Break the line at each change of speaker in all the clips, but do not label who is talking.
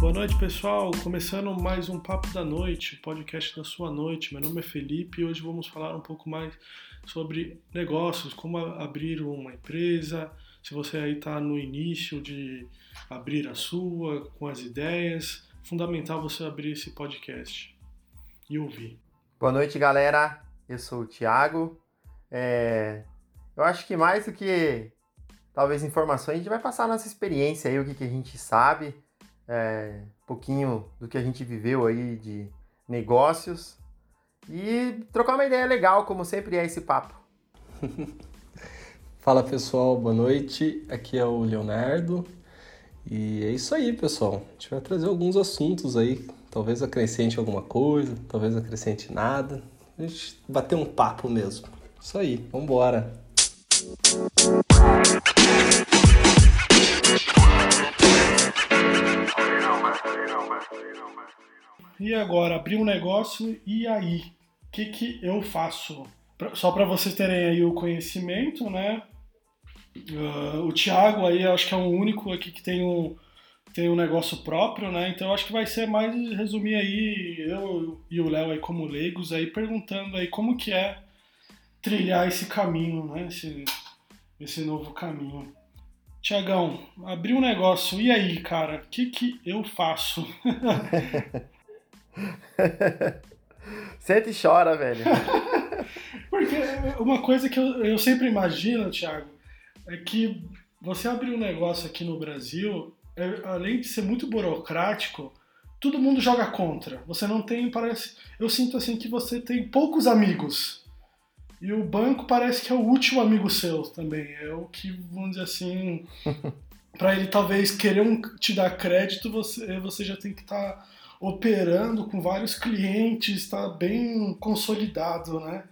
Boa noite, pessoal. Começando mais um Papo da Noite, o podcast da sua noite. Meu nome é Felipe e hoje vamos falar um pouco mais sobre negócios, como abrir uma empresa, se você aí está no início de abrir a sua, com as ideias, fundamental você abrir esse podcast e ouvir.
Boa noite, galera. Eu sou o Thiago. É... Eu acho que mais do que talvez informações, a gente vai passar nossa experiência aí, o que, que a gente sabe, é... um pouquinho do que a gente viveu aí de negócios e trocar uma ideia legal, como sempre é esse papo.
Fala pessoal, boa noite. Aqui é o Leonardo. E é isso aí, pessoal. A gente vai trazer alguns assuntos aí. Talvez acrescente alguma coisa, talvez acrescente nada. A gente bater um papo mesmo. Isso aí, vambora.
E agora, abrir um negócio e aí? O que, que eu faço? Só para vocês terem aí o conhecimento, né? Uh, o Thiago aí, acho que é o único aqui que tem um, tem um negócio próprio, né? Então acho que vai ser mais resumir aí eu e o Léo aí como leigos aí perguntando aí como que é trilhar esse caminho, né? Esse, esse novo caminho. Tiagão, abri um negócio, e aí, cara, o que, que eu faço?
Sente e chora, velho.
Porque uma coisa que eu, eu sempre imagino, Thiago, é que você abrir um negócio aqui no Brasil, é, além de ser muito burocrático, todo mundo joga contra. Você não tem, parece. Eu sinto assim que você tem poucos amigos. E o banco parece que é o último amigo seu também. É o que, vamos dizer assim, para ele talvez querer um, te dar crédito, você, você já tem que estar tá operando com vários clientes, está bem consolidado, né?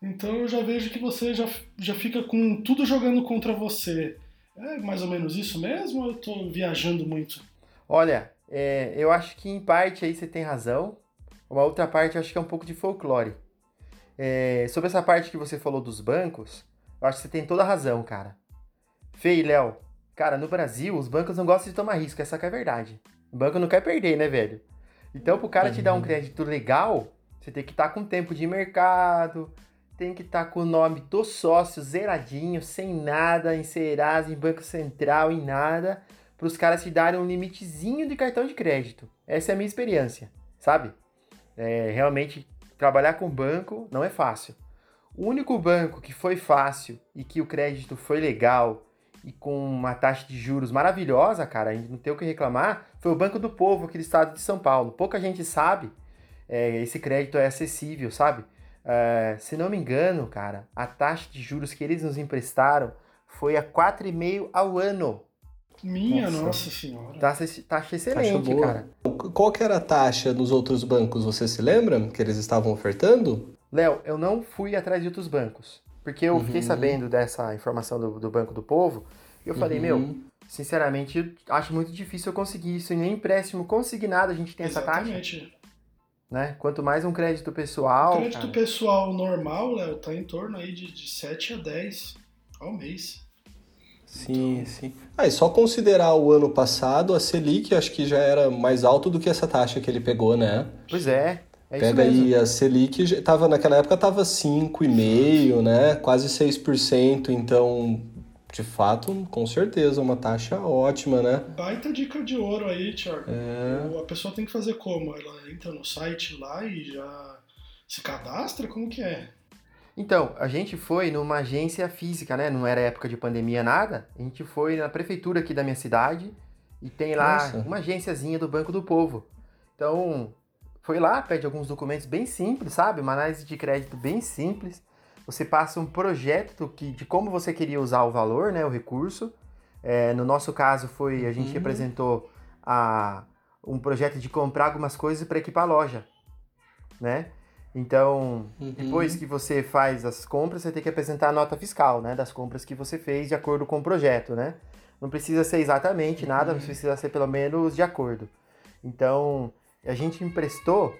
Então eu já vejo que você já, já fica com tudo jogando contra você. É mais ou menos isso mesmo ou eu estou viajando muito?
Olha, é, eu acho que em parte aí você tem razão. Uma outra parte eu acho que é um pouco de folclore. É, sobre essa parte que você falou dos bancos, eu acho que você tem toda a razão, cara. Fê e Léo, cara, no Brasil os bancos não gostam de tomar risco, essa que é a verdade. O banco não quer perder, né, velho? Então, pro cara te dar um uhum. crédito legal, você tem que estar tá com tempo de mercado, tem que estar tá com o nome do sócio zeradinho, sem nada, em Serasa, em Banco Central, em nada, para os caras te darem um limitezinho de cartão de crédito. Essa é a minha experiência, sabe? É, realmente, trabalhar com banco não é fácil. O único banco que foi fácil e que o crédito foi legal e com uma taxa de juros maravilhosa, cara, a gente não tem o que reclamar, foi o Banco do Povo aqui do estado de São Paulo. Pouca gente sabe, é, esse crédito é acessível, sabe? Uh, se não me engano, cara, a taxa de juros que eles nos emprestaram foi a 4,5 ao ano.
Minha nossa, nossa senhora.
Taxa, taxa excelente, taxa cara.
Qual que era a taxa nos outros bancos, você se lembra que eles estavam ofertando?
Léo, eu não fui atrás de outros bancos, porque eu uhum. fiquei sabendo dessa informação do, do Banco do Povo, e eu falei, meu, uhum. sinceramente, acho muito difícil eu conseguir isso, e nem empréstimo consignado a gente tem Exatamente. essa taxa né? Quanto mais um crédito pessoal.
O crédito cara... pessoal normal, Léo, tá em torno aí de, de 7 a 10 ao mês.
Sim, então... sim. Ah, e só considerar o ano passado, a Selic acho que já era mais alto do que essa taxa que ele pegou, né?
Pois é. É
Pega aí a Selic, tava, naquela época tava 5,5%, né? Quase 6%, então de fato, com certeza, uma taxa ótima, né?
Baita dica de ouro aí, Thiago. É... A pessoa tem que fazer como? Ela entra no site lá e já se cadastra? Como que é?
Então, a gente foi numa agência física, né? Não era época de pandemia nada. A gente foi na prefeitura aqui da minha cidade e tem lá Nossa. uma agênciazinha do Banco do Povo. Então, foi lá, pede alguns documentos bem simples, sabe? Uma análise de crédito bem simples você passa um projeto que, de como você queria usar o valor, né, o recurso. É, no nosso caso foi a gente uhum. representou a, um projeto de comprar algumas coisas para equipar a loja, né? Então, uhum. depois que você faz as compras, você tem que apresentar a nota fiscal, né, das compras que você fez de acordo com o projeto, né? Não precisa ser exatamente nada, uhum. mas precisa ser pelo menos de acordo. Então, a gente emprestou,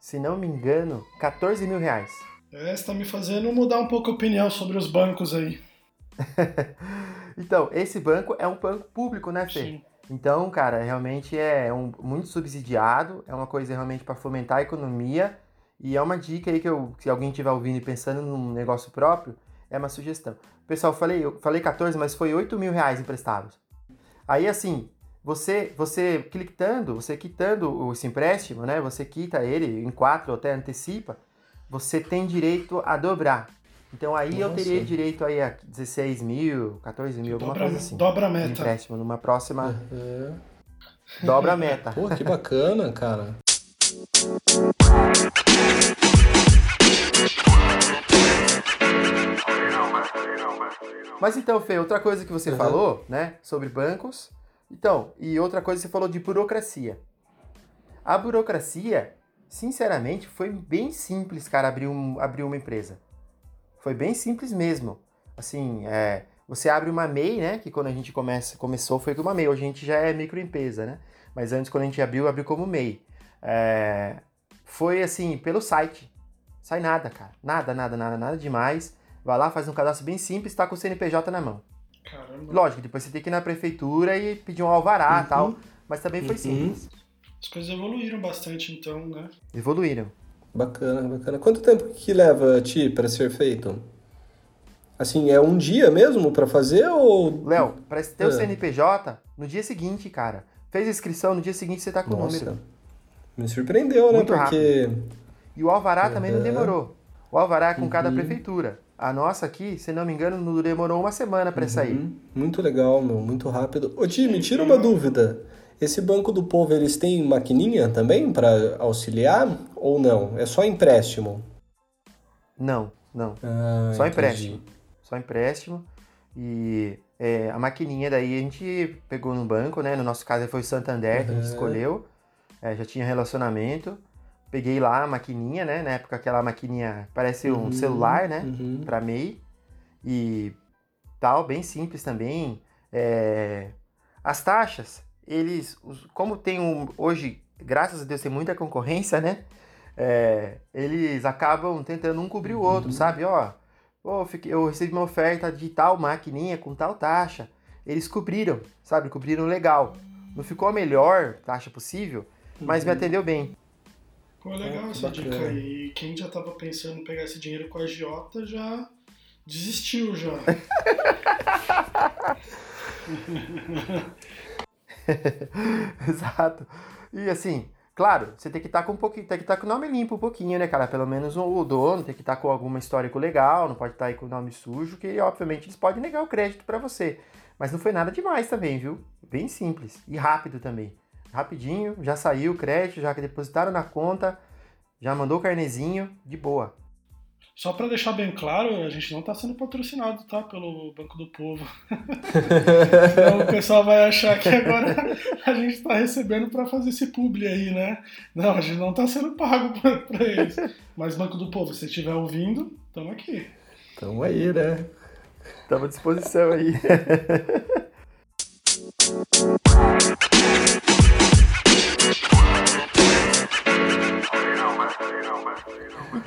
se não me engano, 14 mil reais.
É, está me fazendo mudar um pouco a opinião sobre os bancos aí.
então, esse banco é um banco público, né, Fê? Sim. Então, cara, realmente é um, muito subsidiado, é uma coisa realmente para fomentar a economia e é uma dica aí que eu, se alguém estiver ouvindo e pensando num negócio próprio, é uma sugestão. Pessoal, falei, eu falei 14, mas foi 8 mil reais emprestados. Aí, assim, você, você quitando, você quitando esse empréstimo, né? Você quita ele em quatro ou até antecipa, você tem direito a dobrar. Então aí Nossa. eu teria direito aí a 16 mil, 14 mil, alguma
dobra,
coisa assim.
Dobra a meta.
Empréstimo numa próxima. É. Dobra a meta.
Pô, que bacana, cara.
Mas então, Fê, outra coisa que você uhum. falou, né, sobre bancos. Então, e outra coisa você falou de burocracia. A burocracia, sinceramente, foi bem simples, cara, abrir, um, abrir uma empresa. Foi bem simples mesmo. Assim, é, você abre uma MEI, né? Que quando a gente começa, começou foi com uma MEI. Hoje a gente já é microempresa, né? Mas antes, quando a gente abriu, abriu como MEI. É, foi assim, pelo site. Sai nada, cara. Nada, nada, nada, nada demais. Vai lá, faz um cadastro bem simples, tá com o CNPJ na mão. Caramba. Lógico, depois você tem que ir na prefeitura e pedir um alvará e uhum. tal. Mas também foi uhum. simples.
As coisas evoluíram bastante, então, né?
Evoluíram.
Bacana, bacana. Quanto tempo que leva a ti para ser feito? Assim, é um dia mesmo para fazer ou.
Léo, para ter é. o CNPJ, no dia seguinte, cara. Fez a inscrição, no dia seguinte você tá com Nossa. o número.
Me surpreendeu, né? Muito Porque. Rápido.
E o Alvará também não demorou. O Alvará é com uhum. cada prefeitura. A nossa aqui, se não me engano, não demorou uma semana para uhum. sair.
Muito legal, meu. Muito rápido. Ô, me tira uma dúvida. Esse Banco do Povo, eles têm maquininha também para auxiliar ou não? É só empréstimo?
Não, não. Ah, só entendi. empréstimo. Só empréstimo. E é, a maquininha daí a gente pegou no banco, né? No nosso caso foi o Santander, que a gente escolheu. É, já tinha relacionamento. Peguei lá a maquininha, né? Na época aquela maquininha parece um uhum, celular, né? Uhum. Pra MEI. E tal, bem simples também. É... As taxas, eles, como tem um, hoje, graças a Deus, tem muita concorrência, né? É, eles acabam tentando um cobrir o outro, uhum. sabe? Ó, pô, eu recebi uma oferta de tal maquininha com tal taxa. Eles cobriram, sabe? Cobriram legal. Não ficou a melhor taxa possível, mas uhum. me atendeu bem.
Pô, legal é, essa dica aí. Quem já tava pensando em pegar esse dinheiro com a Giota já desistiu já.
Exato. E assim, claro, você tem que estar tá com um pouquinho, tem que estar tá com o nome limpo um pouquinho, né, cara? Pelo menos o dono tem que estar tá com alguma histórico legal, não pode estar aí com o nome sujo, que obviamente eles podem negar o crédito para você. Mas não foi nada demais também, viu? Bem simples e rápido também. Rapidinho, já saiu o crédito, já que depositaram na conta, já mandou o carnezinho, de boa.
Só para deixar bem claro, a gente não está sendo patrocinado, tá? Pelo Banco do Povo. Senão o pessoal vai achar que agora a gente está recebendo para fazer esse publi aí, né? Não, a gente não está sendo pago para eles. Mas Banco do Povo, se estiver ouvindo, estamos aqui.
Estamos aí, né?
Estamos à disposição aí.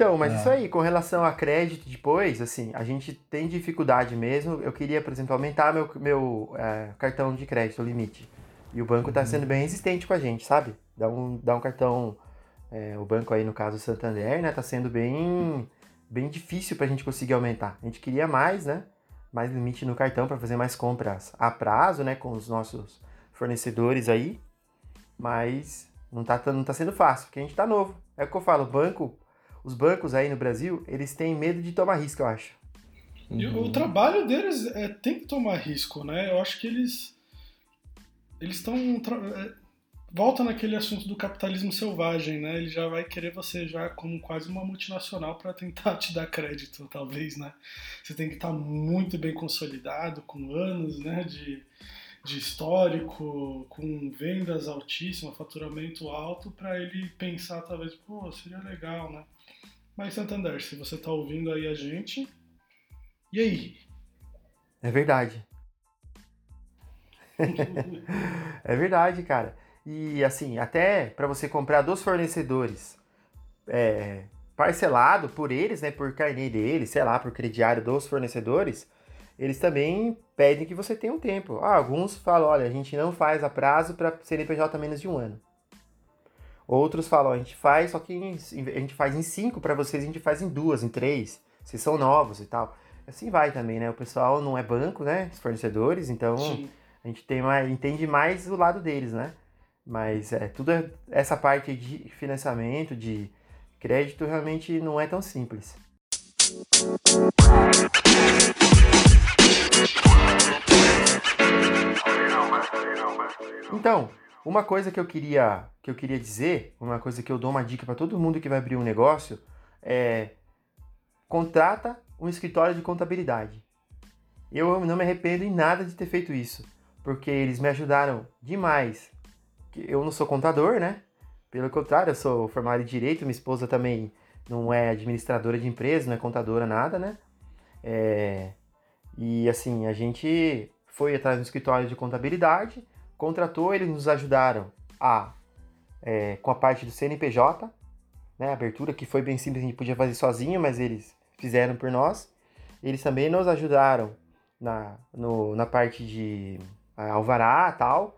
Então, mas é. isso aí, com relação a crédito depois, assim, a gente tem dificuldade mesmo. Eu queria, por exemplo, aumentar meu, meu é, cartão de crédito, o limite. E o banco está sendo bem resistente com a gente, sabe? Dá um, dá um cartão, é, o banco aí, no caso, o Santander, né? Tá sendo bem, bem difícil para a gente conseguir aumentar. A gente queria mais, né? Mais limite no cartão para fazer mais compras a prazo, né? Com os nossos fornecedores aí. Mas não tá, não tá sendo fácil, porque a gente tá novo. É o que eu falo, banco os bancos aí no Brasil, eles têm medo de tomar risco, eu acho.
Uhum. O trabalho deles é, tem que tomar risco, né? Eu acho que eles eles estão é, volta naquele assunto do capitalismo selvagem, né? Ele já vai querer você já como quase uma multinacional para tentar te dar crédito, talvez, né? Você tem que estar muito bem consolidado, com anos, né, de, de histórico, com vendas altíssimas, faturamento alto, para ele pensar talvez, pô, seria legal, né? Mas Santander, se você tá ouvindo aí a gente, e aí?
É verdade. é verdade, cara. E assim, até para você comprar dos fornecedores é, parcelado por eles, né, por carnê deles, sei lá, por crediário dos fornecedores, eles também pedem que você tenha um tempo. Ah, alguns falam, olha, a gente não faz a prazo para CNPJ menos de um ano. Outros falam, a gente faz, só que a gente faz em cinco, para vocês a gente faz em duas, em três. Vocês são novos e tal. Assim vai também, né? O pessoal não é banco, né? Os fornecedores, então Sim. a gente tem mais, entende mais o lado deles, né? Mas é, tudo é, essa parte de financiamento, de crédito, realmente não é tão simples. Então, uma coisa que eu queria que eu queria dizer, uma coisa que eu dou uma dica para todo mundo que vai abrir um negócio é contrata um escritório de contabilidade. Eu não me arrependo em nada de ter feito isso, porque eles me ajudaram demais. Eu não sou contador, né? Pelo contrário, eu sou formado em direito, minha esposa também não é administradora de empresa, não é contadora, nada, né? É... E assim, a gente foi atrás do escritório de contabilidade, contratou, eles nos ajudaram a é, com a parte do CNPJ, né? Abertura que foi bem simples, a gente podia fazer sozinho, mas eles fizeram por nós. Eles também nos ajudaram na, no, na parte de alvará e tal.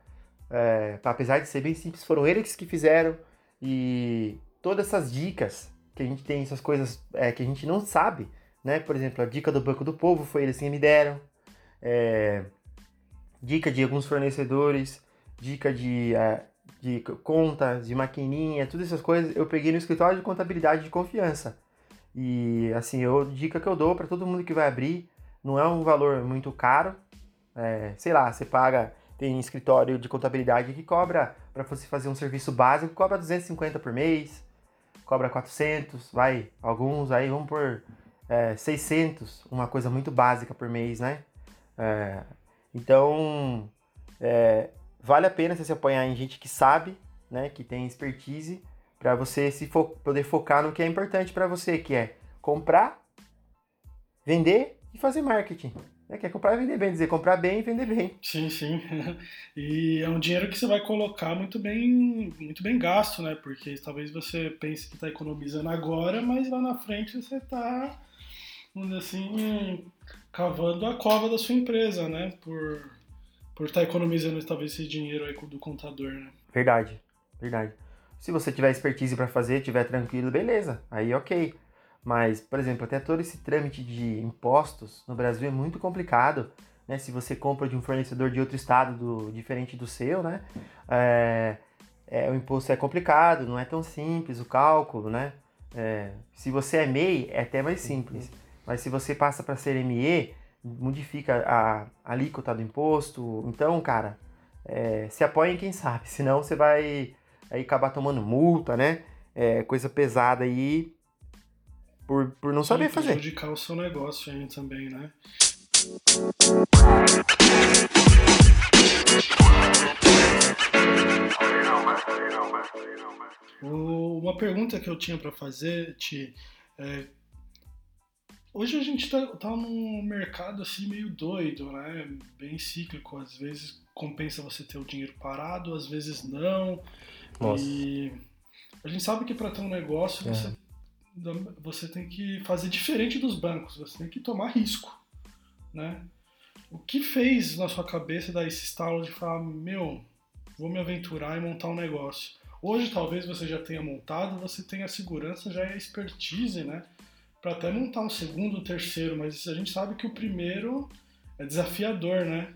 É, apesar de ser bem simples, foram eles que fizeram. E todas essas dicas que a gente tem, essas coisas é, que a gente não sabe, né? Por exemplo, a dica do Banco do Povo foi eles que me deram. É, dica de alguns fornecedores, dica de, é, de conta, de maquininha, todas essas coisas eu peguei no escritório de contabilidade de confiança. E assim, eu dica que eu dou para todo mundo que vai abrir, não é um valor muito caro. É, sei lá, você paga, tem escritório de contabilidade que cobra para você fazer um serviço básico, cobra 250 por mês, cobra 400, vai, alguns aí vão por é, 600, uma coisa muito básica por mês, né? É, então, é, vale a pena você se apoiar em gente que sabe, né, que tem expertise, para você se fo poder focar no que é importante para você, que é comprar, vender e fazer marketing. Né? Quer comprar e vender bem, dizer comprar bem e vender bem.
Sim, sim. E é um dinheiro que você vai colocar muito bem, muito bem gasto, né? Porque talvez você pense que está economizando agora, mas lá na frente você está, vamos dizer assim, cavando a cova da sua empresa, né? Por por estar tá economizando talvez esse dinheiro aí do contador, né?
Verdade, verdade. Se você tiver expertise para fazer, tiver tranquilo, beleza, aí ok. Mas, por exemplo, até todo esse trâmite de impostos no Brasil é muito complicado, né? Se você compra de um fornecedor de outro estado do, diferente do seu, né? É, é, o imposto é complicado, não é tão simples o cálculo, né? É, se você é MEI, é até mais simples. Mas se você passa para ser ME, modifica a, a alíquota do imposto. Então, cara, é, se apoia em quem sabe, senão você vai aí acabar tomando multa, né? É, coisa pesada aí por, por não saber fazer.
prejudicar o seu negócio aí também, né? Uma pergunta que eu tinha para fazer, Ti, é, hoje a gente tá, tá num mercado assim meio doido, né? Bem cíclico. Às vezes compensa você ter o dinheiro parado, às vezes não. Nossa. E a gente sabe que para ter um negócio é. você, você tem que fazer diferente dos bancos, você tem que tomar risco, né? O que fez na sua cabeça dar esse estalo de falar, meu, vou me aventurar e montar um negócio? Hoje talvez você já tenha montado, você tenha a segurança, já é a expertise, né? Para até montar um segundo, um terceiro, mas a gente sabe que o primeiro é desafiador, né?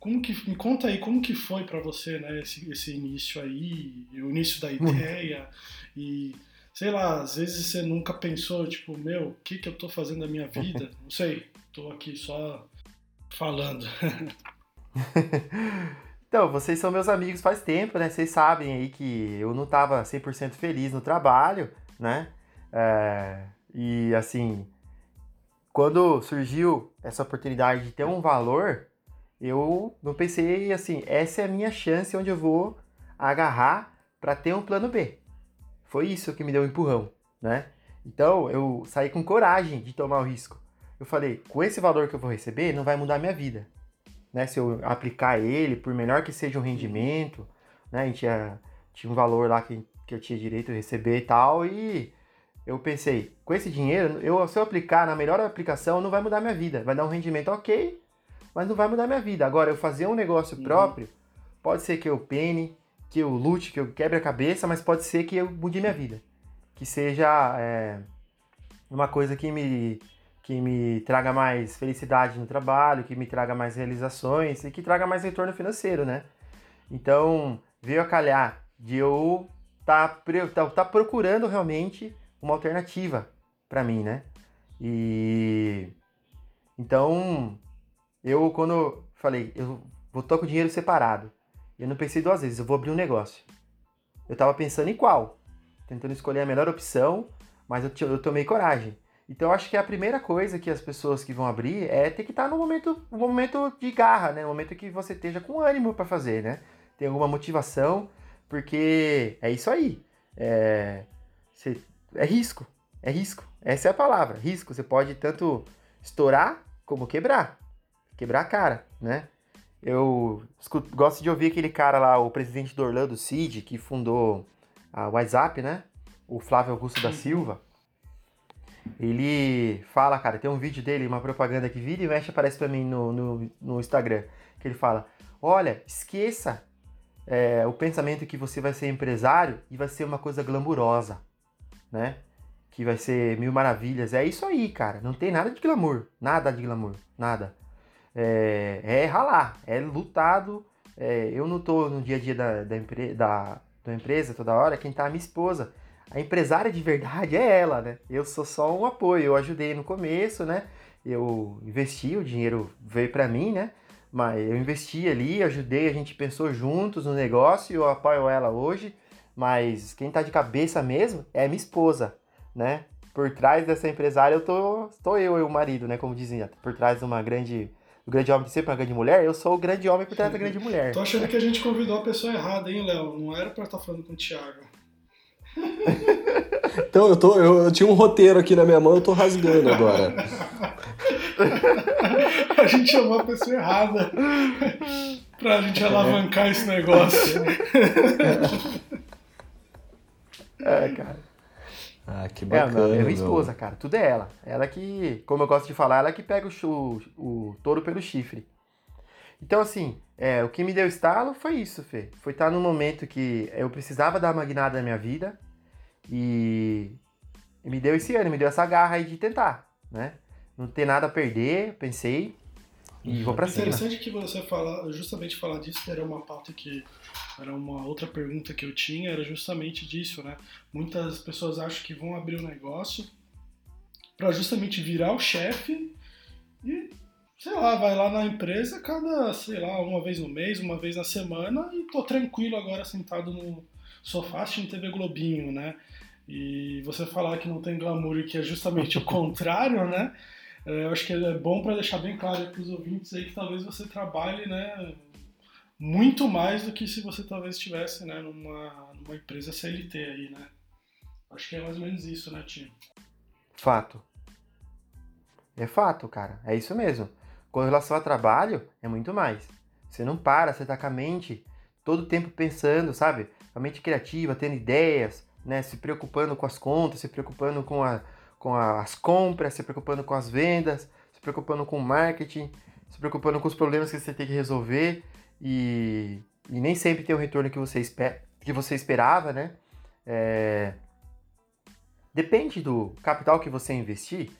Como que me conta aí como que foi para você, né, esse, esse início aí, o início da ideia e sei lá, às vezes você nunca pensou tipo, meu, o que que eu tô fazendo da minha vida? Não sei, tô aqui só falando.
então, vocês são meus amigos faz tempo, né? Vocês sabem aí que eu não tava 100% feliz no trabalho, né? É, e assim, quando surgiu essa oportunidade de ter um valor, eu não pensei assim, essa é a minha chance onde eu vou agarrar para ter um plano B. Foi isso que me deu um empurrão, né? Então eu saí com coragem de tomar o risco. Eu falei, com esse valor que eu vou receber, não vai mudar a minha vida. Né? Se eu aplicar ele, por menor que seja o rendimento, né? A gente tinha, tinha um valor lá que, que eu tinha direito a receber e tal, e eu pensei, com esse dinheiro, eu, se eu aplicar na melhor aplicação, não vai mudar minha vida. Vai dar um rendimento ok, mas não vai mudar minha vida. Agora, eu fazer um negócio uhum. próprio, pode ser que eu pene, que eu lute, que eu quebre a cabeça, mas pode ser que eu mude minha vida. Que seja é, uma coisa que me, que me traga mais felicidade no trabalho, que me traga mais realizações e que traga mais retorno financeiro, né? Então, veio a calhar de eu estar tá, tá procurando realmente uma alternativa para mim, né? E então eu quando falei, eu vou com o dinheiro separado. Eu não pensei duas vezes, eu vou abrir um negócio. Eu tava pensando em qual, tentando escolher a melhor opção, mas eu, eu tomei coragem. Então eu acho que a primeira coisa que as pessoas que vão abrir é ter que estar tá no momento, no momento de garra, né? No momento que você esteja com ânimo para fazer, né? Tem alguma motivação, porque é isso aí. É, você é risco. É risco. Essa é a palavra, risco. Você pode tanto estourar como quebrar. Quebrar a cara, né? Eu escuto, gosto de ouvir aquele cara lá, o presidente do Orlando Cid, que fundou a WhatsApp, né? O Flávio Augusto da Silva. Ele fala, cara, tem um vídeo dele, uma propaganda que vira e mexe aparece pra mim no, no, no Instagram. Que ele fala: Olha, esqueça é, o pensamento que você vai ser empresário e vai ser uma coisa glamurosa né? Que vai ser mil maravilhas. É isso aí, cara. Não tem nada de glamour. Nada de glamour. Nada. É, é ralar. É lutado. É, eu não tô no dia a dia da, da, empre, da, da empresa toda hora. Quem tá é minha esposa. A empresária de verdade é ela, né? Eu sou só um apoio. Eu ajudei no começo, né? Eu investi, o dinheiro veio para mim, né? Mas eu investi ali, ajudei, a gente pensou juntos no negócio eu apoio ela hoje. Mas quem tá de cabeça mesmo é minha esposa, né? Por trás dessa empresária eu tô, tô eu e o marido, né? Como dizia, por trás de uma grande o grande homem de sempre uma grande mulher, eu sou o grande homem por trás da grande mulher.
Tô achando que a gente convidou a pessoa errada, hein, Léo? Não era pra estar tá falando com o Thiago.
então, eu, tô, eu, eu, tinha um roteiro aqui na minha mão, eu tô rasgando agora.
a gente chamou a pessoa errada pra gente alavancar esse negócio.
É, cara.
Ah, que bacana.
É, é minha esposa, cara. Tudo é ela. Ela que, como eu gosto de falar, ela que pega o, o, o touro pelo chifre. Então, assim, é, o que me deu estalo foi isso, Fê. Foi estar num momento que eu precisava dar uma guinada na minha vida e, e me deu esse ano, me deu essa garra aí de tentar, né? Não ter nada a perder, pensei, e vou pra cima.
Interessante que você fala, justamente falar disso, era uma pauta que era uma outra pergunta que eu tinha, era justamente disso, né? Muitas pessoas acham que vão abrir um negócio para justamente virar o chefe e, sei lá, vai lá na empresa cada, sei lá, uma vez no mês, uma vez na semana e tô tranquilo agora sentado no sofá assistindo TV Globinho, né? E você falar que não tem glamour e que é justamente o contrário, né? É, eu acho que é bom para deixar bem claro para os ouvintes aí que talvez você trabalhe, né, muito mais do que se você talvez estivesse, né, numa, numa empresa CLT aí, né? Acho que é mais ou menos isso, né, Tim?
Fato. É fato, cara. É isso mesmo. Com relação ao trabalho, é muito mais. Você não para, você tá com a mente todo o tempo pensando, sabe? A mente criativa, tendo ideias, né? Se preocupando com as contas, se preocupando com a, com as compras, se preocupando com as vendas, se preocupando com o marketing, se preocupando com os problemas que você tem que resolver e, e nem sempre tem o retorno que você, esper, que você esperava, né? É, depende do capital que você investir,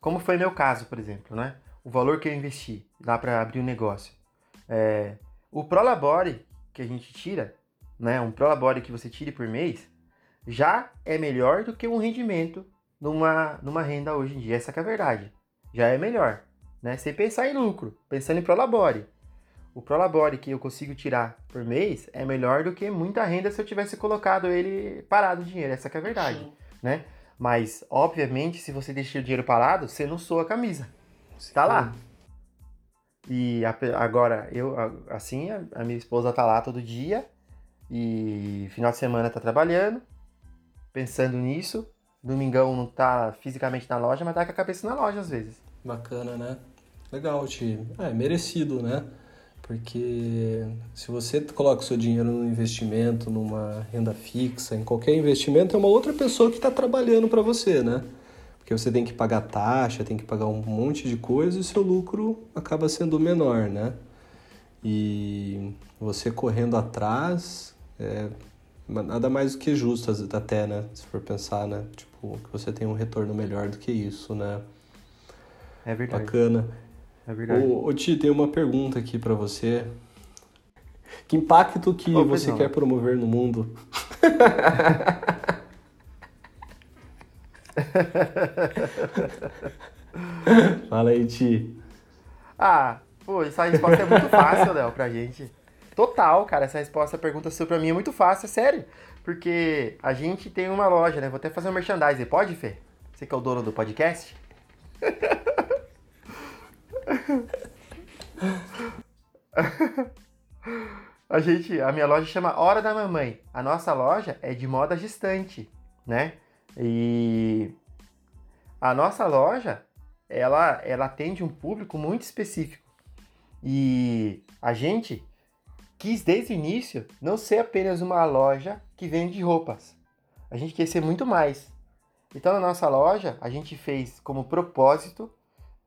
como foi meu caso, por exemplo, né? O valor que eu investi lá para abrir um negócio. É, o Prolabore que a gente tira, né? Um Prolabore que você tire por mês, já é melhor do que um rendimento numa, numa renda hoje em dia. Essa é a verdade. Já é melhor. Né? Sem pensar em lucro, pensando em Prolabore. O Prolabore que eu consigo tirar por mês é melhor do que muita renda se eu tivesse colocado ele parado o dinheiro. Essa é a verdade. Né? Mas, obviamente, se você deixar o dinheiro parado, você não soa a camisa. Está lá. E a, agora, eu, assim, a, a minha esposa tá lá todo dia e final de semana tá trabalhando, pensando nisso, Domingão não tá fisicamente na loja, mas tá com a cabeça na loja às vezes.
Bacana, né? Legal, time. É, merecido, né? Porque se você coloca o seu dinheiro num investimento, numa renda fixa, em qualquer investimento, é uma outra pessoa que está trabalhando para você, né? Porque você tem que pagar taxa, tem que pagar um monte de coisa e o seu lucro acaba sendo menor, né? E você correndo atrás é nada mais do que justo até, né? Se for pensar, né? Tipo, que você tem um retorno melhor do que isso, né?
É verdade.
Bacana.
É verdade.
Ô, ô Ti, tem uma pergunta aqui para você. Que impacto que você
não.
quer promover no mundo? Fala aí, Ti.
Ah, pô, essa resposta é muito fácil, Léo, pra gente. Total, cara, essa resposta, a pergunta sua pra mim é muito fácil, é sério. Porque a gente tem uma loja, né? Vou até fazer um merchandising. Pode, Fê? Você que é o dono do podcast? a gente, a minha loja chama Hora da Mamãe. A nossa loja é de moda gestante, né? E a nossa loja, ela, ela atende um público muito específico. E a gente quis desde o início não ser apenas uma loja que vende roupas. A gente quer ser muito mais. Então na nossa loja a gente fez como propósito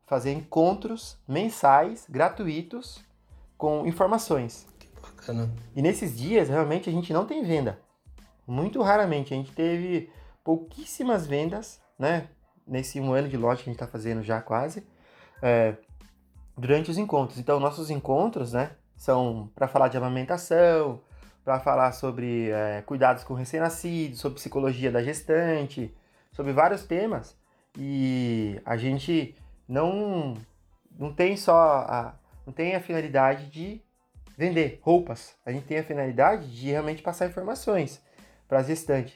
fazer encontros mensais gratuitos com informações.
Que bacana.
E nesses dias realmente a gente não tem venda. Muito raramente. A gente teve pouquíssimas vendas, né? Nesse um ano de loja que a gente está fazendo já quase, é, durante os encontros. Então, nossos encontros, né? São para falar de amamentação, para falar sobre é, cuidados com recém-nascidos, sobre psicologia da gestante, sobre vários temas. E a gente não, não tem só a, não tem a finalidade de vender roupas. A gente tem a finalidade de realmente passar informações para as gestantes.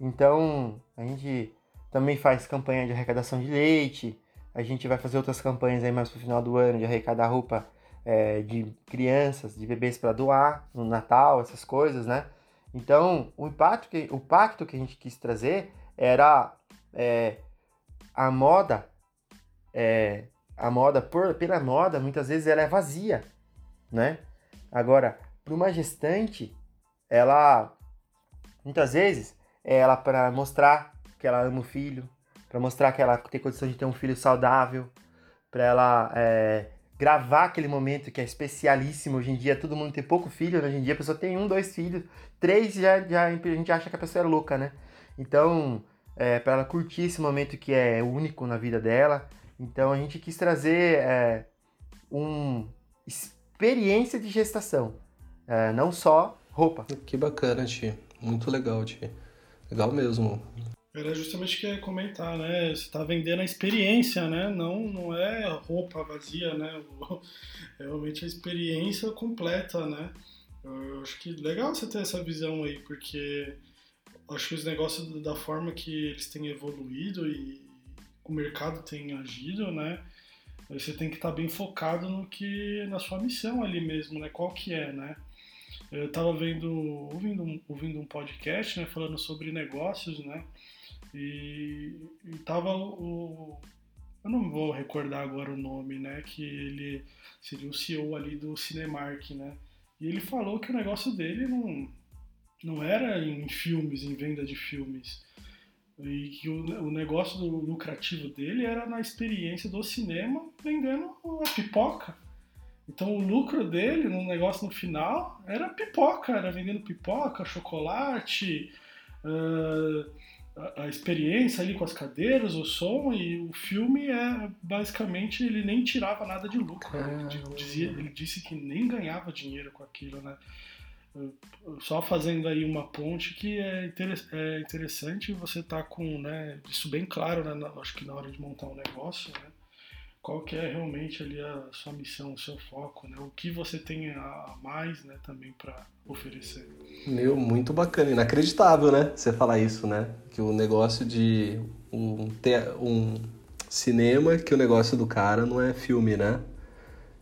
Então, a gente também faz campanha de arrecadação de leite. A gente vai fazer outras campanhas aí mais pro final do ano de arrecadar roupa é, de crianças, de bebês para doar no Natal, essas coisas, né? Então, o impacto que, o pacto que a gente quis trazer era é, a moda, é, a moda por, pela moda, muitas vezes ela é vazia, né? Agora, para uma gestante, ela muitas vezes é ela para mostrar que ela ama o filho, para mostrar que ela tem condição de ter um filho saudável, para ela é, gravar aquele momento que é especialíssimo. Hoje em dia todo mundo tem pouco filho, né? hoje em dia a pessoa tem um, dois filhos, três já, já a gente acha que a pessoa é louca, né? Então, é, para ela curtir esse momento que é único na vida dela. Então a gente quis trazer é, uma experiência de gestação, é, não só roupa.
Que bacana, Ti. Muito legal, Ti. Legal mesmo.
Era justamente que eu ia comentar, né? Você tá vendendo a experiência, né? Não, não é roupa vazia, né? É realmente a experiência completa, né? Eu acho que legal você ter essa visão aí, porque acho que os negócios da forma que eles têm evoluído e o mercado tem agido, né? Você tem que estar bem focado no que na sua missão ali mesmo, né? Qual que é, né? Eu tava vendo, ouvindo, ouvindo um podcast, né, falando sobre negócios, né? E, e tava o. Eu não vou recordar agora o nome, né? Que ele seria o CEO ali do Cinemark, né? E ele falou que o negócio dele não, não era em filmes, em venda de filmes. E que o, o negócio do lucrativo dele era na experiência do cinema vendendo a pipoca. Então o lucro dele no negócio no final era pipoca, era vendendo pipoca, chocolate, uh, a, a experiência ali com as cadeiras, o som e o filme é basicamente ele nem tirava nada de lucro. Né? Ele, dizia, ele disse que nem ganhava dinheiro com aquilo, né? Só fazendo aí uma ponte que é, é interessante você tá com né, isso bem claro, né, acho que na hora de montar um negócio, né? Qual que é realmente ali a sua missão, o seu foco, né? O que você tem a mais, né, também para oferecer.
Meu, muito bacana, inacreditável, né? Você falar isso, né? Que o negócio de um, um cinema, que o negócio do cara não é filme, né?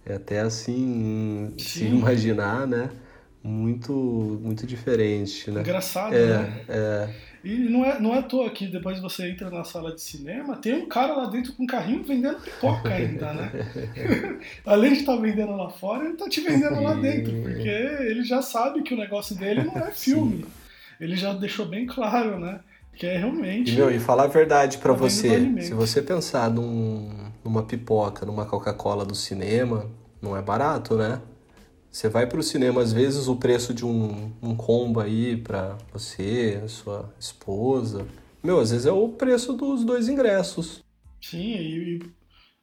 É até assim, Sim. se imaginar, né? Muito, muito diferente, né?
Engraçado,
é,
né?
É.
E não é, não é à toa que depois você entra na sala de cinema, tem um cara lá dentro com um carrinho vendendo pipoca ainda, né? Além de estar tá vendendo lá fora, ele tá te vendendo lá dentro, porque ele já sabe que o negócio dele não é filme. Sim. Ele já deixou bem claro, né? Que é realmente.
E, meu, e falar a verdade para você, se você pensar num, numa pipoca, numa Coca-Cola do cinema, não é barato, né? Você vai para o cinema, às vezes o preço de um, um combo aí para você, sua esposa. Meu, às vezes é o preço dos dois ingressos.
Sim, e,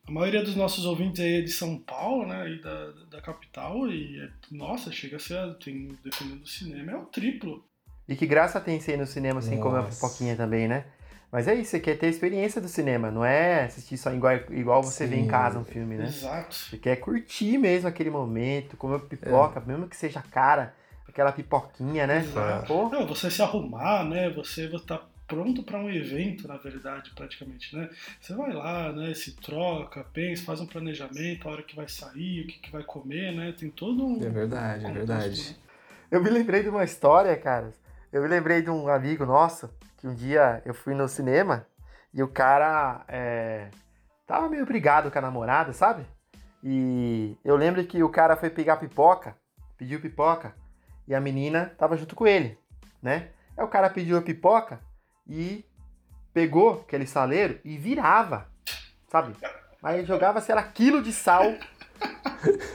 a maioria dos nossos ouvintes aí é de São Paulo, né? E da, da capital, e é, nossa, chega a ser, tem, dependendo do cinema, é o triplo.
E que graça tem ser ir no cinema sem assim, comer uma pipoquinha também, né? Mas é isso, você quer ter a experiência do cinema, não é assistir só igual, igual você Sim. vê em casa um filme, né?
Exato.
Você quer curtir mesmo aquele momento, comer pipoca, é. mesmo que seja cara, aquela pipoquinha, né?
Exato. Não, você se arrumar, né? Você tá pronto para um evento, na verdade, praticamente, né? Você vai lá, né? Se troca, pensa, faz um planejamento, a hora que vai sair, o que, que vai comer, né? Tem todo um.
É verdade, é verdade.
Né? Eu me lembrei de uma história, cara. Eu me lembrei de um amigo nosso que um dia eu fui no cinema e o cara é, tava meio brigado com a namorada, sabe? E eu lembro que o cara foi pegar pipoca, pediu pipoca, e a menina tava junto com ele, né? Aí o cara pediu a pipoca e pegou aquele saleiro e virava, sabe? Aí jogava, sei lá, quilo de sal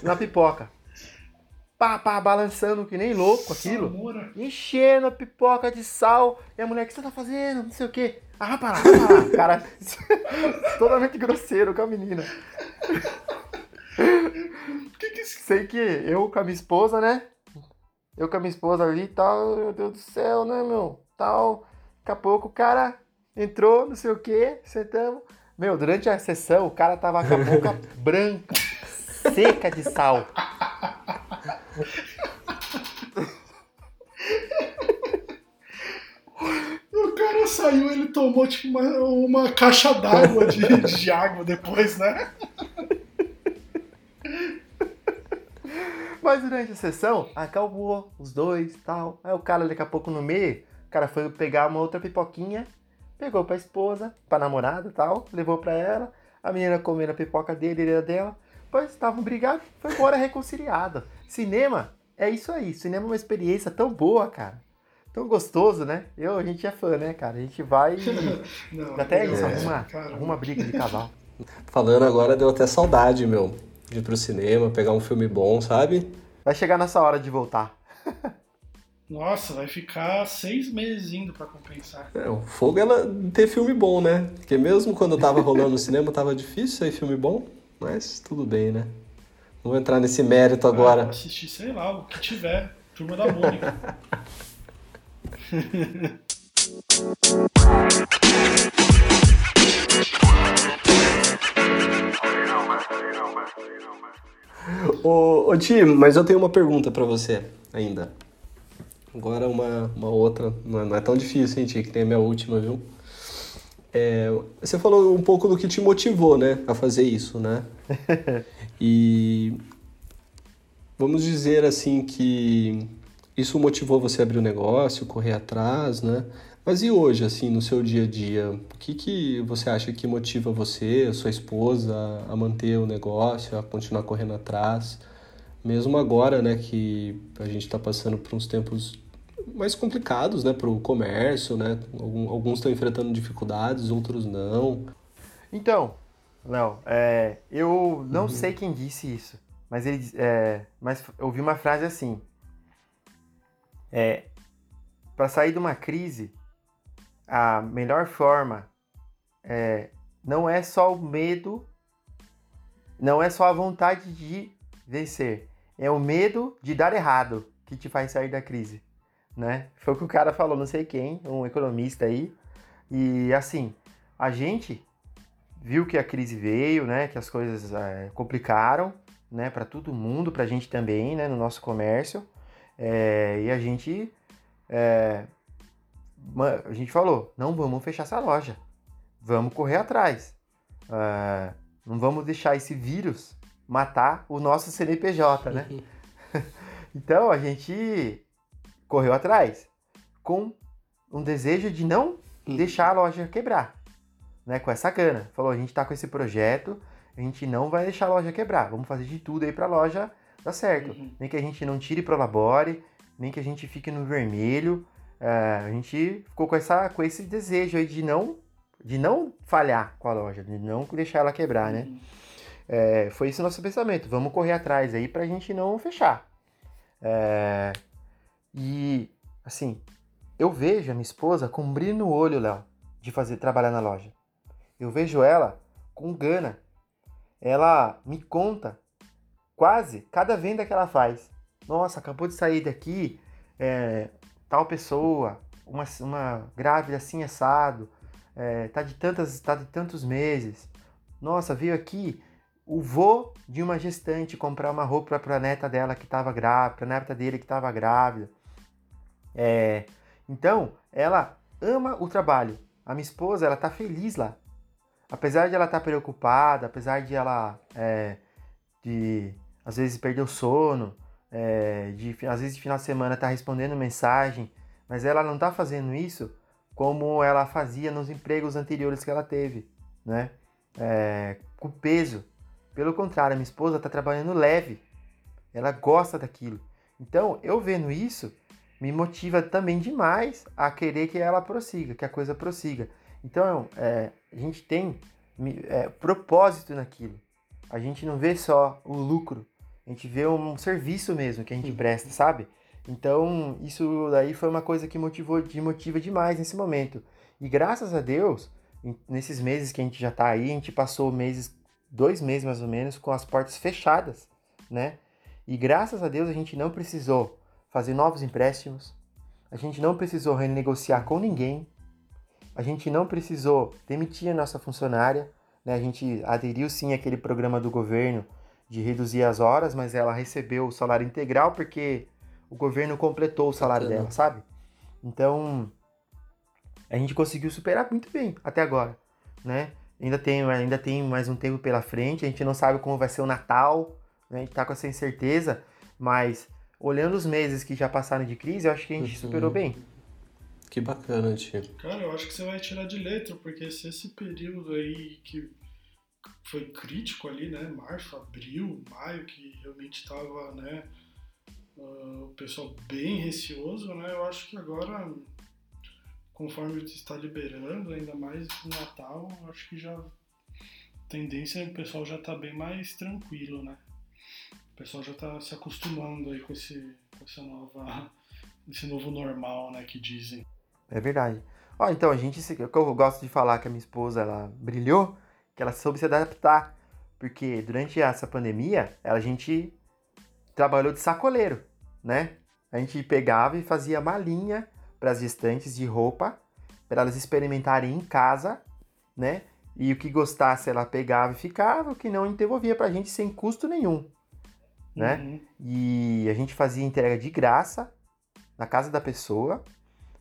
na pipoca pá, pá, balançando que nem louco aquilo. Samura. Enchendo a pipoca de sal. E a mulher, o que você tá fazendo? Não sei o quê. Ah, para lá, para lá. Cara, totalmente grosseiro com a menina. que que... Sei que eu com a minha esposa, né? Eu com a minha esposa ali e tal, meu Deus do céu, né, meu? Tal. Daqui a pouco o cara entrou, não sei o quê, sentamos. Meu, durante a sessão, o cara tava com a boca branca, seca de sal.
O cara saiu, ele tomou tipo uma, uma caixa d'água de, de água depois, né?
Mas durante a sessão, acalmou os dois tal. Aí o cara daqui a pouco no meio, o cara foi pegar uma outra pipoquinha, pegou pra esposa, pra namorada tal, levou pra ela. A menina comendo a pipoca dele, ele era dela. Depois estavam brigados, foi embora reconciliado. Cinema é isso aí. Cinema é uma experiência tão boa, cara. Tão gostoso, né? Eu, a gente é fã, né, cara? A gente vai. Não, até isso, é, arruma, arruma briga de cavalo.
Falando agora, deu até saudade, meu, de ir pro cinema, pegar um filme bom, sabe?
Vai chegar nessa hora de voltar.
Nossa, vai ficar seis meses indo para compensar.
É, o fogo ela ter filme bom, né? Porque mesmo quando eu tava rolando no cinema, tava difícil sair filme bom, mas tudo bem, né? Não vou entrar nesse mérito agora. Ah,
assistir, sei lá, o que tiver. Turma da Mônica.
ô, ô Tim, mas eu tenho uma pergunta para você ainda. Agora uma, uma outra, não é, não é tão difícil, hein, Tim, que tem a minha última, viu? É, você falou um pouco do que te motivou, né, a fazer isso, né? e vamos dizer assim que isso motivou você a abrir o um negócio, correr atrás, né? Mas e hoje, assim, no seu dia a dia, o que, que você acha que motiva você, a sua esposa, a manter o negócio, a continuar correndo atrás? Mesmo agora, né, que a gente está passando por uns tempos mais complicados, né, para o comércio, né? Alguns estão enfrentando dificuldades, outros não.
Então, Léo, é, eu não uhum. sei quem disse isso, mas ele, é, mas eu ouvi uma frase assim: é, para sair de uma crise, a melhor forma é, não é só o medo, não é só a vontade de vencer, é o medo de dar errado que te faz sair da crise né? Foi o que o cara falou, não sei quem, um economista aí. E assim, a gente viu que a crise veio, né? Que as coisas é, complicaram, né? Para todo mundo, para a gente também, né? No nosso comércio. É, e a gente, é, a gente falou, não vamos fechar essa loja, vamos correr atrás. É, não vamos deixar esse vírus matar o nosso CNPJ, né? então a gente correu atrás com um desejo de não deixar a loja quebrar, né? Com essa gana. Falou, a gente tá com esse projeto, a gente não vai deixar a loja quebrar. Vamos fazer de tudo aí pra loja dar certo.
Uhum.
Nem que a gente não tire pro labore, nem que a gente fique no vermelho. É, a gente ficou com, essa, com esse desejo aí de não, de não falhar com a loja, de não deixar ela quebrar, né?
Uhum.
É, foi esse o nosso pensamento. Vamos correr atrás aí pra gente não fechar. É, e, assim, eu vejo a minha esposa com um brilho no olho, Léo, de fazer trabalhar na loja. Eu vejo ela com gana. Ela me conta quase cada venda que ela faz. Nossa, acabou de sair daqui é, tal pessoa, uma, uma grávida assim assado, é, tá de tantas, tá de tantos meses. Nossa, veio aqui o vô de uma gestante comprar uma roupa para a neta dela que estava grávida, para neta dele que estava grávida. É, então, ela ama o trabalho. A minha esposa, ela tá feliz lá. Apesar de ela estar preocupada, apesar de ela, é, de às vezes perder o sono, é, de às vezes de final de semana tá respondendo mensagem, mas ela não tá fazendo isso como ela fazia nos empregos anteriores que ela teve, né? É, com peso. Pelo contrário, a minha esposa está trabalhando leve. Ela gosta daquilo. Então, eu vendo isso, me motiva também demais a querer que ela prossiga, que a coisa prossiga. Então, é, a gente tem é, propósito naquilo. A gente não vê só o lucro, a gente vê um serviço mesmo que a gente presta, sabe? Então, isso daí foi uma coisa que motivou, me motiva demais nesse momento. E graças a Deus, nesses meses que a gente já tá aí, a gente passou meses, dois meses mais ou menos, com as portas fechadas, né? E graças a Deus a gente não precisou fazer novos empréstimos, a gente não precisou renegociar com ninguém, a gente não precisou demitir a nossa funcionária, né? A gente aderiu sim àquele programa do governo de reduzir as horas, mas ela recebeu o salário integral porque o governo completou o salário dela, sabe? Então, a gente conseguiu superar muito bem até agora, né? Ainda tem, ainda tem mais um tempo pela frente, a gente não sabe como vai ser o Natal, né? A gente tá com essa incerteza, mas olhando os meses que já passaram de crise, eu acho que a gente
Uhum.
superou bem.
Que bacana, tio.
Cara, eu acho que você vai tirar de letra, porque se esse período aí que foi crítico ali, né? Março, abril, maio, que realmente estava, né? ah, o pessoal bem receoso, né? Eu acho que agora, conforme está liberando, ainda mais no Natal, eu acho que já a tendência é o pessoal já tá bem mais tranquilo, né? O pessoal já tá se acostumando aí com esse, com essa nova, esse novo normal, né? Que dizem.
É verdade. Ó, então, a gente, o que eu gosto de falar que a minha esposa, ela brilhou, que ela soube se adaptar. Porque durante essa pandemia, a gente trabalhou de sacoleiro, né? A gente pegava e fazia malinha para as gestantes de roupa, para elas experimentarem em casa, né? E o que gostasse ela pegava e ficava, o que não devolvia pra gente sem custo nenhum, né?
Uhum.
E a gente fazia entrega de graça na casa da pessoa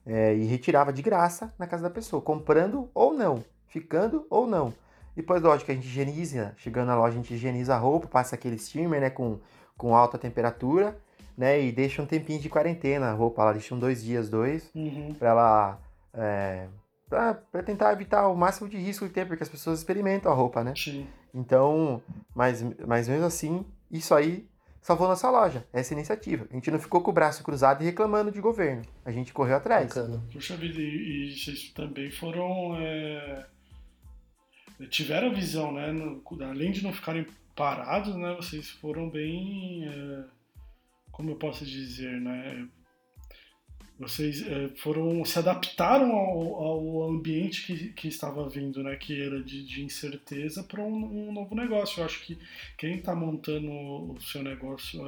é, e retirava de graça na casa da pessoa, comprando ou não, ficando ou não. Depois, lógico, a gente higieniza, chegando na loja, a gente higieniza a roupa, passa aquele steamer, né, com, com alta temperatura, né, e deixa um tempinho de quarentena a roupa, ela deixa um dois dias, dois,
Uhum.
pra ela, é, pra, pra tentar evitar o máximo de risco que tem, porque as pessoas experimentam a roupa, né.
Sim.
Então, mas, mas mesmo assim, isso aí salvou nossa loja, essa iniciativa. A gente não ficou com o braço cruzado e reclamando de governo. A gente correu atrás.
Bacana.
Puxa vida, e, e vocês também foram. é, tiveram a visão, né? no- além de não ficarem parados, né? Vocês foram bem. é, como eu posso dizer, né? Vocês é, foram. se adaptaram ao, ao ambiente que, que estava vindo, né? Que era de, de incerteza para um, um novo negócio. Eu acho que quem está montando o seu negócio.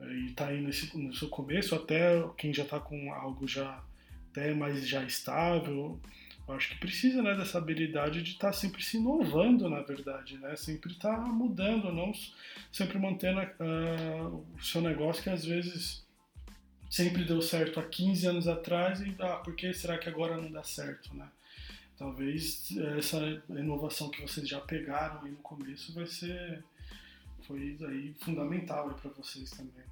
é, e está aí nesse, no seu começo, até quem já está com algo já até mais já estável, eu acho que precisa né, dessa habilidade de estar sempre se inovando, na verdade, né? Sempre estar mudando, não sempre mantendo ah, o seu negócio que às vezes sempre deu certo há 15 anos atrás e ah, por que será que agora não dá certo, né? Talvez essa inovação que vocês já pegaram aí no começo vai ser foi aí fundamental para vocês também.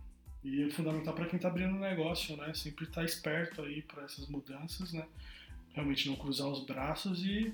E é fundamental para quem está abrindo um negócio, né? Sempre estar tá esperto aí para essas mudanças, né? Realmente não cruzar os braços e,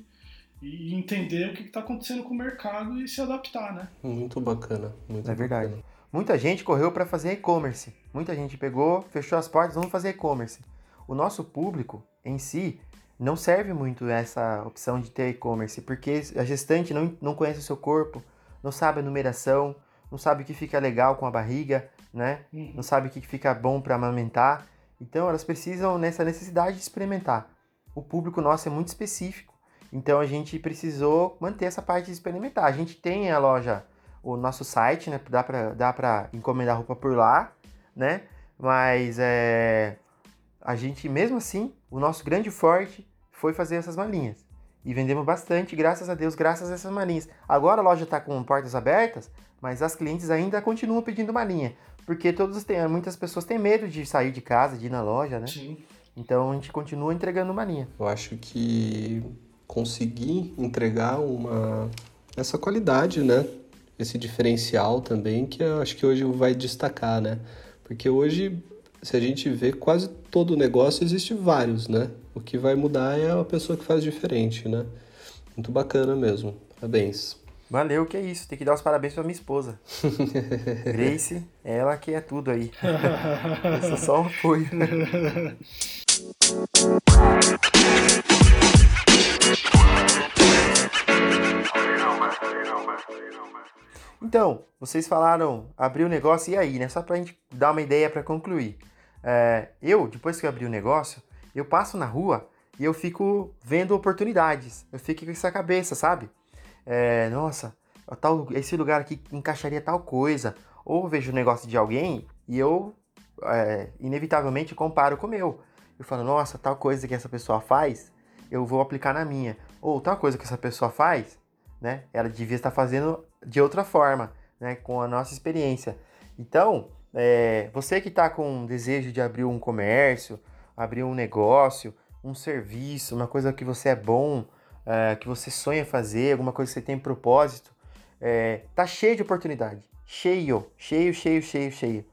e entender o que está acontecendo com o mercado e se adaptar, né?
Muito bacana. Muito
é verdade. Bacana. Muita gente correu para fazer e-commerce. Muita gente pegou, fechou as portas, vamos fazer e-commerce. O nosso público em si não serve muito essa opção de ter e-commerce, porque a gestante não, não conhece o seu corpo, não sabe a numeração, não sabe o que fica legal com a barriga, né? Uhum. Não sabe o que fica bom para amamentar. Então elas precisam nessa necessidade de experimentar. O público nosso é muito específico, então a gente precisou manter essa parte de experimentar. A gente tem a loja, o nosso site, né? Dá para dá para encomendar roupa por lá, né? Mas é, a gente mesmo assim, o nosso grande forte foi fazer essas malinhas. E vendemos bastante, graças a Deus, graças a essas malinhas. Agora a loja está com portas abertas, mas as clientes ainda continuam pedindo malinha. Porque todos têm, muitas pessoas têm medo de sair de casa, de ir na loja, né?
Sim.
Então a gente continua entregando malinha.
Eu acho que conseguir entregar uma essa qualidade, né? Esse diferencial também que eu acho que hoje vai destacar, né? Porque hoje, se a gente vê quase todo negócio existe vários, né? O que vai mudar é a pessoa que faz diferente, né? Muito bacana mesmo. Parabéns.
Valeu, que é isso. Tem que dar os parabéns pra minha esposa. Grace, ela que é tudo aí. Eu sou só um apoio. Então, vocês falaram abrir o negócio e aí, né? Só pra gente dar uma ideia para concluir. É, eu, depois que eu abri o negócio, eu passo na rua e eu fico vendo oportunidades. Eu fico com essa cabeça, sabe? É, nossa, tal, esse lugar aqui encaixaria tal coisa. Ou vejo o negócio de alguém e eu, é, inevitavelmente, comparo com o meu. Eu falo, nossa, tal coisa que essa pessoa faz, eu vou aplicar na minha. Ou tal coisa que essa pessoa faz, né? Ela devia estar fazendo de outra forma, né? Com a nossa experiência. Então, é, você que está com desejo de abrir um comércio, abrir um negócio, um serviço, uma coisa que você é bom, é, que você sonha fazer, alguma coisa que você tem propósito, é, tá cheio de oportunidade. Cheio, cheio, cheio, cheio, cheio.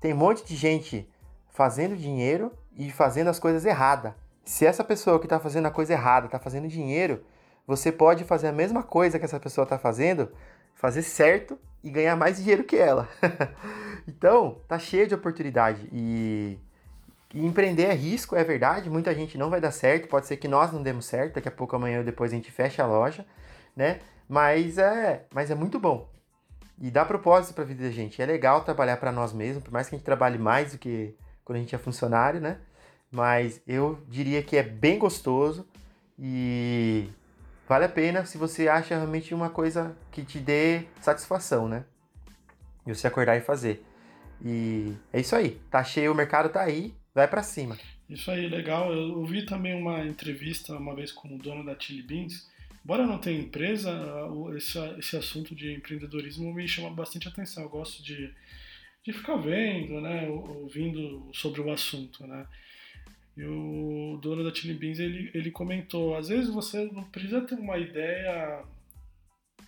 Tem um monte de gente fazendo dinheiro e fazendo as coisas erradas. Se essa pessoa que está fazendo a coisa errada está fazendo dinheiro, você pode fazer a mesma coisa que essa pessoa está fazendo, fazer certo e ganhar mais dinheiro que ela. então, tá cheio de oportunidade e, e, empreender é risco, é verdade. Muita gente não vai dar certo, pode ser que nós não demos certo, daqui a pouco amanhã ou depois a gente fecha a loja, né? Mas é, mas é muito bom. E dá propósito para a vida da gente. É legal trabalhar para nós mesmos, por mais que a gente trabalhe mais do que quando a gente é funcionário, né? Mas eu diria que é bem gostoso e vale a pena se você acha realmente uma coisa que te dê satisfação, né? E você acordar e fazer. E é isso aí. Tá cheio, o mercado tá aí, vai para cima.
Isso aí, legal. Eu ouvi também uma entrevista uma vez com o dono da Chili Beans. Embora não tenha empresa, esse, esse assunto de empreendedorismo me chama bastante atenção. Eu gosto de, de ficar vendo, né, ouvindo sobre o assunto, né. E o dono da Chili Beans, ele, ele comentou, às vezes você não precisa ter uma ideia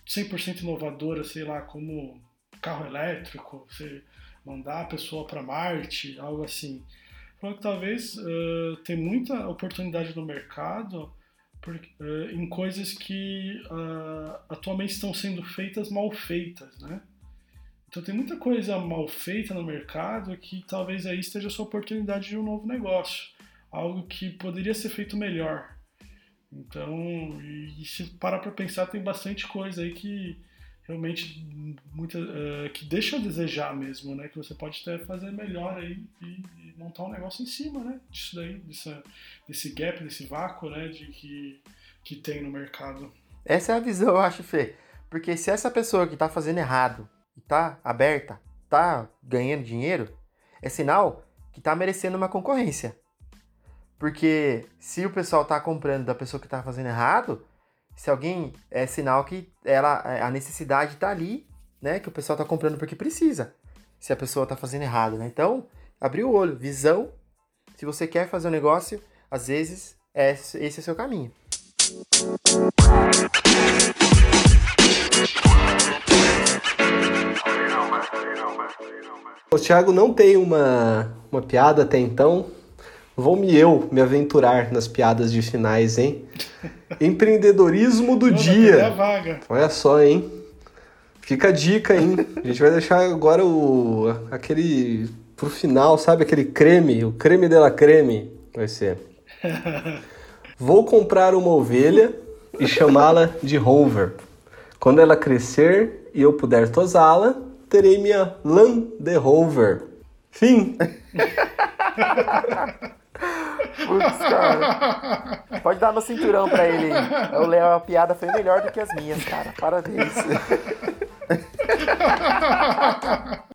100% inovadora, sei lá, como carro elétrico, você mandar a pessoa para Marte, algo assim. Falou que talvez uh, tem muita oportunidade no mercado uh, em coisas que uh, atualmente estão sendo feitas mal feitas, né? Então tem muita coisa mal feita no mercado que talvez aí esteja a sua oportunidade de um novo negócio algo que poderia ser feito melhor. Então, e, e se parar para pensar, tem bastante coisa aí que realmente muita, uh, que deixa a desejar mesmo, né? Que você pode até fazer melhor aí e, e, montar um negócio em cima, né? Disso daí, dessa, desse gap, desse vácuo, né? De que, que tem no mercado.
Essa é a visão, eu acho, Fê. Porque se essa pessoa que está fazendo errado e tá aberta, tá ganhando dinheiro, é sinal que tá merecendo uma concorrência. Porque se o pessoal tá comprando da pessoa que tá fazendo errado, se alguém é sinal que ela a necessidade tá ali, né, que o pessoal tá comprando porque precisa. Se a pessoa tá fazendo errado, né? Então, abrir o olho, visão. Se você quer fazer um negócio, às vezes é, esse é o seu caminho.
O Thiago não tem uma, uma piada até então. Vou-me eu me aventurar nas piadas de finais, hein? Empreendedorismo do dia.
vaga.
Olha só, hein? Fica a dica, hein? A gente vai deixar agora o aquele pro final, sabe aquele creme, o creme dela creme, vai ser. Vou comprar uma ovelha e chamá-la de Rover. Quando ela crescer e eu puder tosá-la, terei minha Land Rover. Fim.
Putz, cara. Pode dar no cinturão pra ele. O Léo, a piada foi melhor do que as minhas, cara. Parabéns.